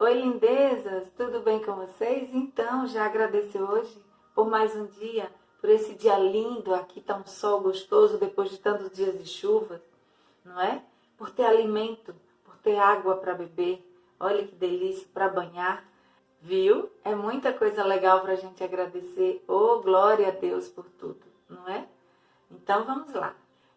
Oi, lindezas, tudo bem com vocês? Então, já agradeceu hoje por mais um dia, por esse dia lindo, aqui tá um sol gostoso depois de tantos dias de chuva, não é? Por ter alimento, por ter água para beber, olha que delícia para banhar, viu? É muita coisa legal para a gente agradecer. Oh, glória a Deus por tudo, não é? Então vamos lá.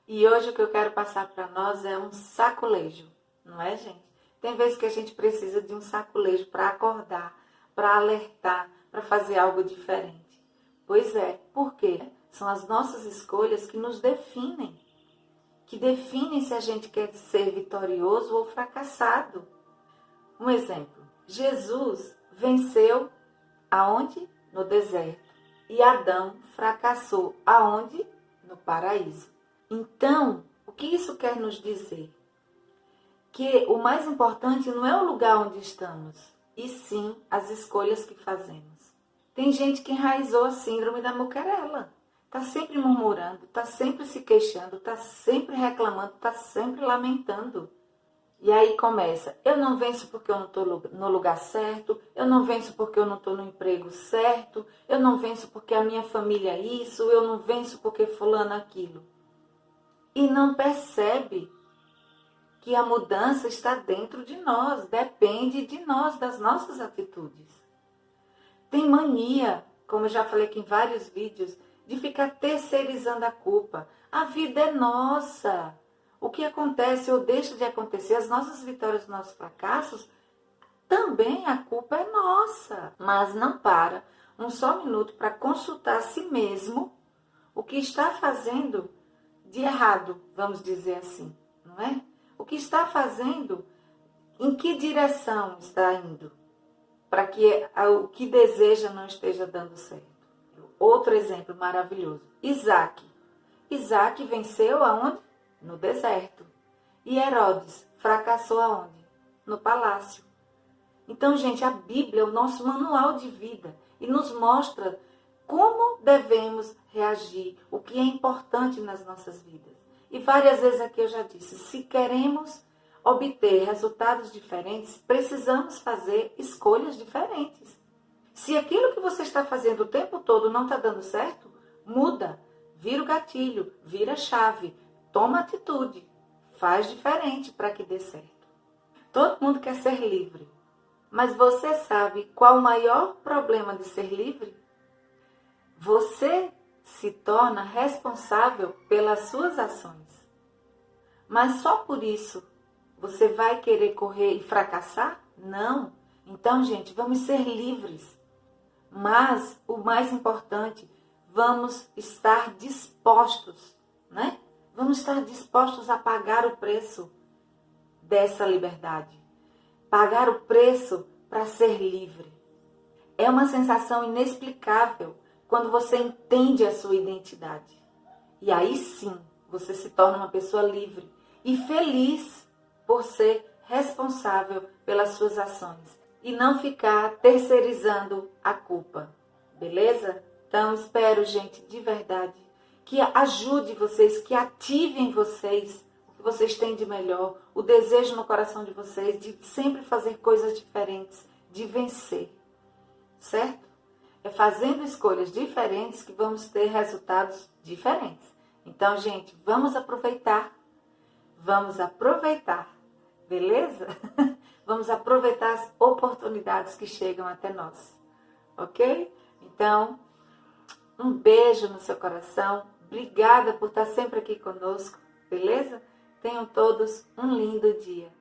E hoje o que eu quero passar para nós é um sacolejo, não é, gente? Tem vezes que a gente precisa de um saculejo para acordar, para alertar, para fazer algo diferente. Pois é, por quê? São as nossas escolhas que nos definem, que definem se a gente quer ser vitorioso ou fracassado. Um exemplo: Jesus venceu aonde? No deserto. E Adão fracassou aonde? No paraíso. Então, o que isso quer nos dizer? Que o mais importante não é o lugar onde estamos, e sim as escolhas que fazemos. Tem gente que enraizou a síndrome da muquerela. Está sempre murmurando, está sempre se queixando, está sempre reclamando, está sempre lamentando. E aí começa: eu não venço porque eu não estou no lugar certo, eu não venço porque eu não estou no emprego certo, eu não venço porque a minha família é isso, eu não venço porque fulano aquilo. E não percebe que a mudança está dentro de nós, depende de nós, das nossas atitudes. Tem mania, como eu já falei aqui em vários vídeos, de ficar terceirizando a culpa. A vida é nossa. O que acontece ou deixa de acontecer, as nossas vitórias, os nossos fracassos, também a culpa é nossa. Mas não para um só minuto para consultar a si mesmo o que está fazendo de errado, vamos dizer assim, não é? O que está fazendo, em que direção está indo, para que o que deseja não esteja dando certo. Outro exemplo maravilhoso: Isaac. Isaac venceu aonde? No deserto. E Herodes fracassou aonde? No palácio. Então, gente, a Bíblia é o nosso manual de vida e nos mostra como devemos reagir, o que é importante nas nossas vidas. E várias vezes aqui eu já disse: se queremos obter resultados diferentes, precisamos fazer escolhas diferentes. Se aquilo que você está fazendo o tempo todo não está dando certo, muda, vira o gatilho, vira a chave, toma atitude, faz diferente para que dê certo. Todo mundo quer ser livre, mas você sabe qual o maior problema de ser livre? Você se torna responsável pelas suas ações. Mas só por isso você vai querer correr e fracassar? Não. Então, gente, vamos ser livres. Mas o mais importante, vamos estar dispostos, né? Vamos estar dispostos a pagar o preço dessa liberdade. Pagar o preço para ser livre. É uma sensação inexplicável quando você entende a sua identidade. E aí sim, você se torna uma pessoa livre e feliz por ser responsável pelas suas ações e não ficar terceirizando a culpa. Beleza? Então espero, gente, de verdade, que ajude vocês, que ativem vocês o que vocês têm de melhor, o desejo no coração de vocês de sempre fazer coisas diferentes, de vencer. Certo? É fazendo escolhas diferentes que vamos ter resultados diferentes. Então, gente, vamos aproveitar. Vamos aproveitar, beleza? Vamos aproveitar as oportunidades que chegam até nós, ok? Então, um beijo no seu coração. Obrigada por estar sempre aqui conosco, beleza? Tenham todos um lindo dia.